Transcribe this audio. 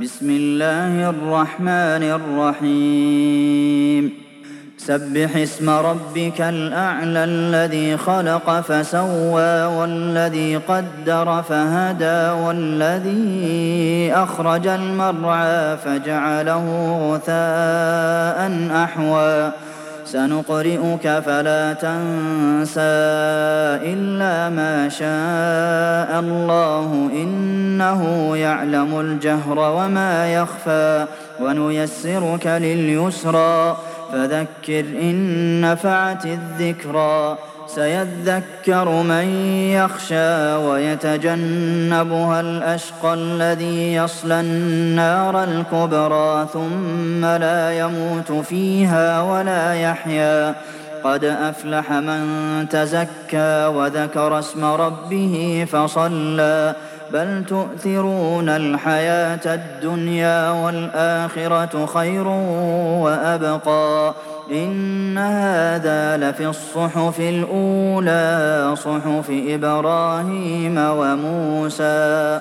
بسم الله الرحمن الرحيم. سبح اسم ربك الأعلى الذي خلق فسوى والذي قدر فهدى والذي أخرج المرعى فجعله غثاء أحوى. سنقرئك فلا تنسى إلا ما شاء الله. إنه يعلم الجهر وما يخفى ونيسرك لليسرى فذكر إن نفعت الذكرى سيذكر من يخشى ويتجنبها الأشقى الذي يصلى النار الكبرى ثم لا يموت فيها ولا يحيا قد أفلح من تزكى وذكر اسم ربه فصلى بل تؤثرون الحياة الدنيا والآخرة خير وأبقى إن هذا لفي الصحف الأولى صحف إبراهيم وموسى